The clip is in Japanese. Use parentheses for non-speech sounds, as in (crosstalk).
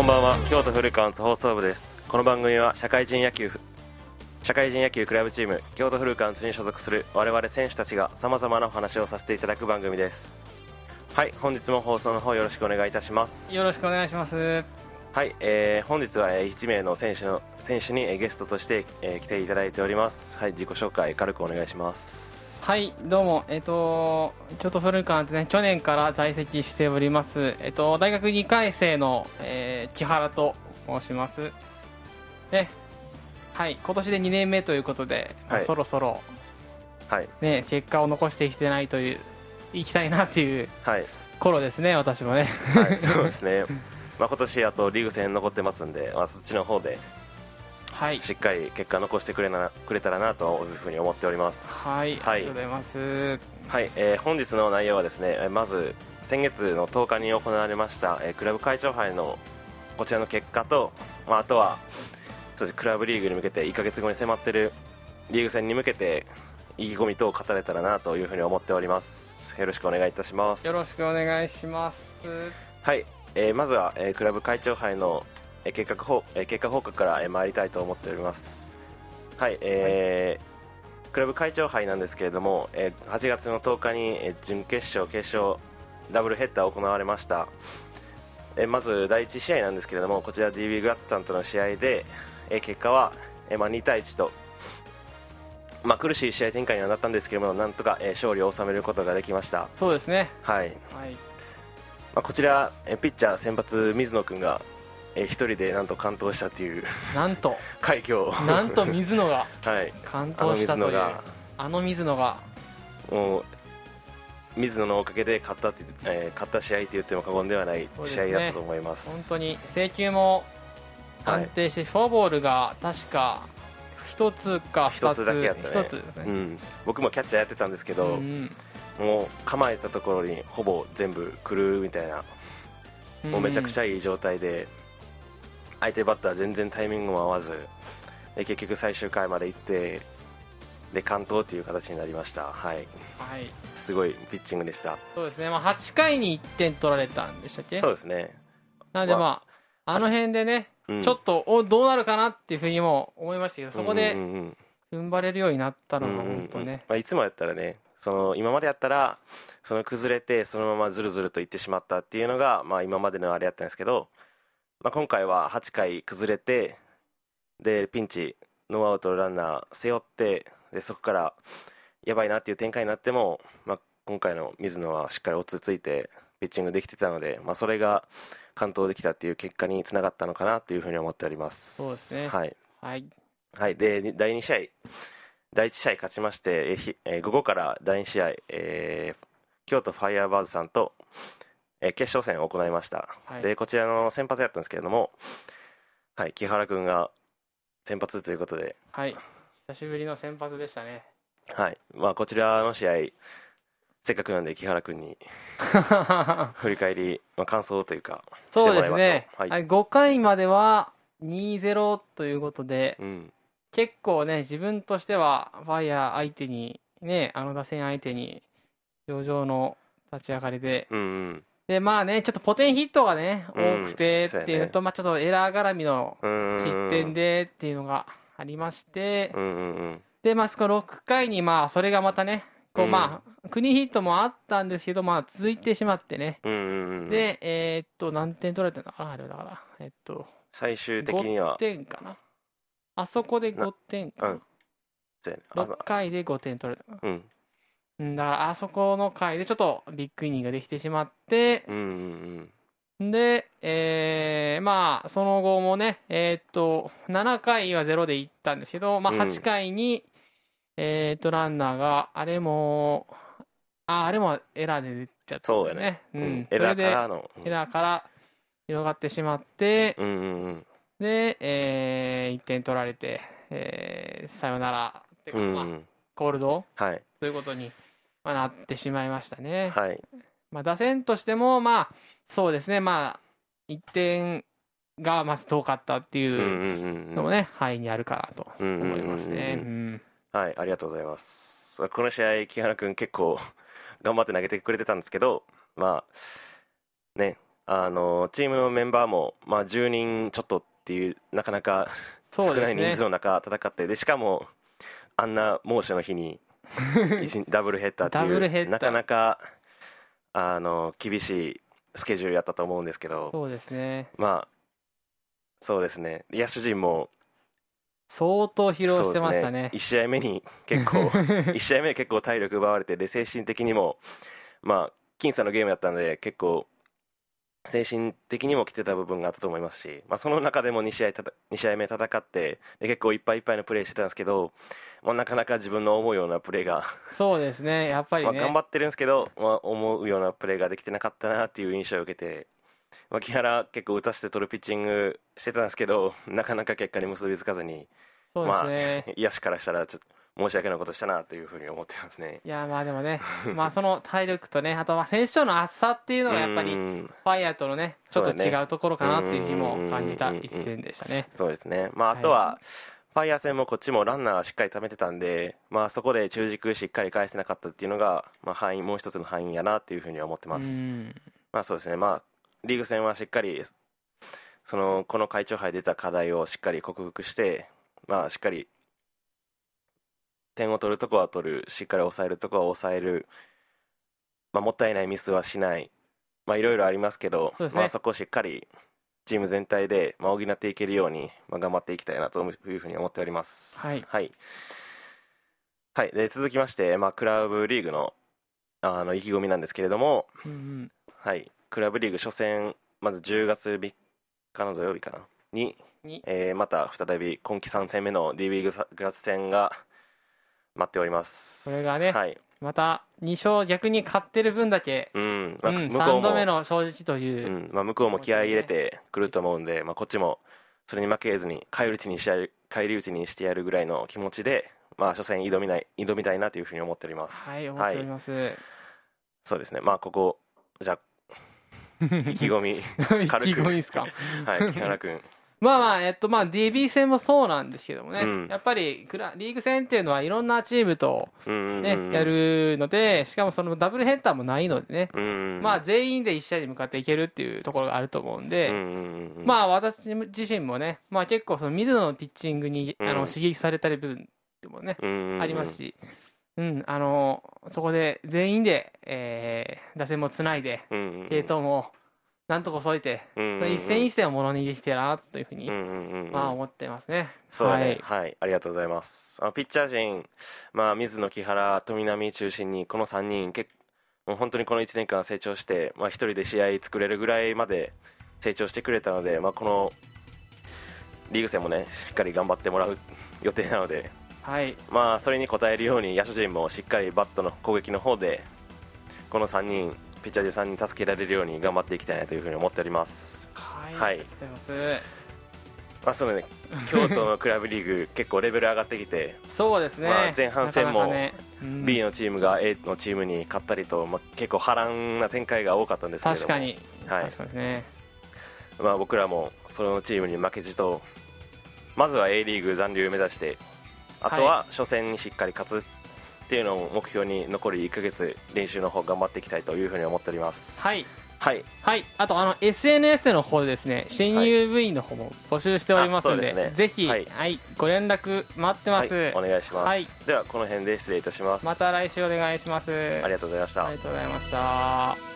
こんばんは。京都フルカウンツ放送部です。この番組は社会人野球社会人野球クラブチーム京都フルカウンツに所属する我々選手たちがさまざまなお話をさせていただく番組です。はい本日も放送の方よろしくお願いいたします。よろしくお願いします。はい、えー、本日はえー1名の選手の選手にえーゲストとして、えー来ていただいております。はい自己紹介軽くお願いしますはいどうも。えっ、と京都フルカンツね。去年から在籍しております。えっ、と大学2回生の、えー木原と申します。ね。はい今年で2年目ということで、まあはい。そろそろはい。ね結果を残してきてないといういきたいなっていうはい、頃ですね私もね。はい、(laughs) そうですね。まあ今年あとリーグ戦残ってますんで、まあ、そっちの方ではい。しっかり結果残してくれなくれたらなというふうに思っております。はい、はい。ありがとうございます。はい。えー本日の内容はですねえーまず先月の10日に行われました、えークラブ会長杯のこちらの結果と、まあ、あとはそうですクラブリーグに向けて1ヶ月後に迫ってるリーグ戦に向けて意気込み等を語れたらなというふうに思っております。よろしくお願いいたします。よろしくお願いします。はい、えーまずは、えークラブ会長杯の、えー結果報えー結果報告から、えー参りたいと思っております。はい、えークラブ会長杯なんですけれども、えー8月の10日に、えー準決勝決勝ダブルヘッダー行われました、えーまず第1試合なんですけれどもこちら DB グラッツさんとの試合で、えー結果は、えーまあ、2対1とまあ、苦しい試合展開にはなったんですけれどもなんとか、えー勝利を収めることができました。そうですね。はい。はい。まあ、こちらえピッチャー先発水野君がえー一人でなんと完投したっていうなんと。(laughs) 快挙を。なんと水野が (laughs) はい。完あの投したという。水野が。あの水野が。もう水野のおかげで勝ったって、えー勝った試合って言っても過言ではない試合だったと思います。本当に制球も安定して、フォアボールが確か一つか二つ一つだけやったね。一つね。うん、僕もキャッチャーやってたんですけど、うんもう構えたところにほぼ全部来るみたいな、もうめちゃくちゃゃいい状態で相手バッター全然タイミングも合わずで結局最終回まで行ってで完投という形になりました。はい。はい。すごいピッチングでした。そうですね、まあ、8回に1点取られたんでしたっけ？そうですね、なのでままああの辺でね、うん、ちょっとおどうなるかなっていうふうにも思いましたけどそこで踏ん張れるようになったのがうんうんうん本当ねまあ、いつもやったらねその今までやったらその崩れてそのままずるずるといってしまったっていうのが、まあ、今までのあれやったんですけど、まあ、今回は8回崩れてでピンチノーアウトランナー背負ってでそこからやばいなっていう展開になっても、まあ、今回の水野はしっかり落ち着いてピッチングできてたので、まあ、それが完投できたっていう結果につながったのかなというふうに思っております。そうですね。はい。はい。はい、でに第2試合、第1試合勝ちまして、えー午後から第2試合、えー京都ファイヤーバーズさんと、えー決勝戦を行いました、はい。でこちらの先発やったんですけれども、はい、木原君が先発ということで、はい。久しぶりの先発でしたね。はい。まあ、こちらの試合、せっかくなんで木原君に (laughs) 振り返り、まあ、感想というか、そうですしてもらいましょう。ね、はい。はい5回までは2-0ということでうん。結構ね自分としてはファイヤー相手にねあの打線相手に上々の立ち上がりでうんうんでまあねちょっとポテンヒットがねうん多くてっていうのと、まあちょっとエラー絡みの失点でっていうのがありまして、でまあその6回にまあそれがまたねこううん。まあクリーンヒットもあったんですけどまあ続いてしまってね、でえーっと何点取られてるのかなあれだからえっと。最終的には。5点かな。あそこで5点かな、うん。そうやねあ6回で5点取られたうんうんだからあそこの回でちょっとビッグイニングができてしまってうんうんうん。で、えーまあその後もねえーっと7回は0でいったんですけど、まあ、うん。8回に、えーっとランナーがあれもああれもエラーで出ちゃったんだそうやね、ううん。ん、エラーからのエラーから広がってしまってうんうんうん。で、え1点取られて、えーさよならっていうか、まあ、うん。うんコールドはい。ということに、まあ、なってしまいましたね。はい。まあ、打線としても、まあ、そうですね、まあ、1点がまず遠かったってうんうんいううんうん。のもね、範囲にあるかなと思いますね。ううんんはいありがとうございます。この試合木原君結構 (laughs) 頑張って投げてくれてたんですけどまあねあのチームのメンバーも、まあ、10人ちょっとっていうなかなか少ない人数の中戦ってでしかもあんな猛暑の日に (laughs) ダブルヘッダーっていうなかなかあの厳しいスケジュールやったと思うんですけどそうですね。まあそうですね。野手陣も相当疲労してましたね。1試合目に結構 (laughs) 1試合目で結構体力奪われてで精神的にもまあ僅差のゲームだったので結構精神的にも来てた部分があったと思いますし、まあ、その中でも2試合たた2試合目戦ってで結構いっぱいいっぱいのプレーしてたんですけど、まあ、なかなか自分の思うようなプレーが、そうですねやっぱりまあ、ね頑張ってるんですけど、まあ、思うようなプレーができてなかったなっていう印象を受けて、まあ、木原結構打たせて取るピッチングしてたんですけどなかなか結果に結びつかずにそうですね、まあ、野手からしたらちょっと申し訳ないことしたなというふうに思ってますね。いやまあでもね (laughs) まあその体力とねあとは選手との厚さっていうのがやっぱりフうん。ァイヤーとのねちょっと違うところかなっていうふうにも感じたうん一戦でしたね。そうですね、まあ、あとは、ファイヤー戦もこっちもランナーしっかり貯めてたんで、まあ、そこで中軸しっかり返せなかったっていうのが、まあ、範囲もう一つの範囲やなっていうふうには思ってうます、ん。まあそうですね。まあリーグ戦はしっかりそのこの会長杯出た課題をしっかり克服して、まあ、しっかり点を取るとこは取るしっかり抑えるとこは抑える、まあ、もったいないミスはしない。まあいろいろありますけどそね。まあ、そこをしっかりチーム全体で、まあ、補っていけるように、まあ、頑張っていきたいなというふうに思っております。はい。はい、はい。で続きまして、まあ、クラブリーグのあの意気込みなんですけれども、うんうん。はい、クラブリーグ初戦まず10月3日の土曜日かな？に、に。えーまた再び今季3戦目の D リーググラス戦が待っております。それがねはい。また2勝逆に勝ってる分だけうん。まあうん向こう3度目も、の正直という。うん。まあ、向こうも気合い入れてくると思うんで、まあ、こっちもそれに負けずに返り討ちにしてやる返り討ちにしてやるぐらいの気持ちで、まあ、初戦挑みない挑みたいなというふうに思っております。はい思っております、そうですね。まあここじゃあ (laughs) 意気込み意 (laughs) 軽く。気込みですか？はい木原君まあまあえっとまあ DB 戦もそうなんですけどもね、うん。やっぱりクラリーグ戦っていうのはいろんなチームとね、やるのでしかもそのダブルヘッダーもないのでね、うんうんまあ全員で一試合に向かっていけるっていうところがあると思うんで、うんまあ私自身もね、まあ、結構その水野のピッチングに、あうん。の刺激されたり部分でもね、ありますし、うん、あのそこで全員で、えー打線もつないで系統もなんとか添えて、うんうんうん。一戦一戦をものにできてるなというふうに、うんうんうんうん。まあ思ってますね。そうだね。はい。はい、ありがとうございます。あのピッチャー陣、まあ、水野木原富波中心にこの3人結もう本当にこの1年間成長して、まあ、1人で試合作れるぐらいまで成長してくれたので、まあ、このリーグ戦もねしっかり頑張ってもらう予定なので、はい、まあ、それに応えるように野手陣もしっかりバットの攻撃の方でこの3人ピッチャー陣3人助けられるように頑張っていきたいなというふうに思っております。はい、はい。ありがとうございます。まあそうね。京都のクラブリーグ (laughs) 結構レベル上がってきてそうですね、まあ前半戦もうん。B のチームが A のチームに勝ったりと、まあ、結構波乱な展開が多かったんですけれども。確かに、はい。ね。まあ、僕らもそのチームに負けじとまずは A リーグ残留目指してあとは初戦にしっかり勝つっていうのを目標に残り1ヶ月練習の方頑張っていきたいというふうに思っております。はい。はい。はい、あとあの SNS の方でですね新入部員の方も募集しておりますので,、あそうですね。ぜひ、ははいいご連絡待ってます、はい、お願いします、はい。ではこの辺で失礼いたします、また来週お願いします。ありがとうございました、ありがとうございました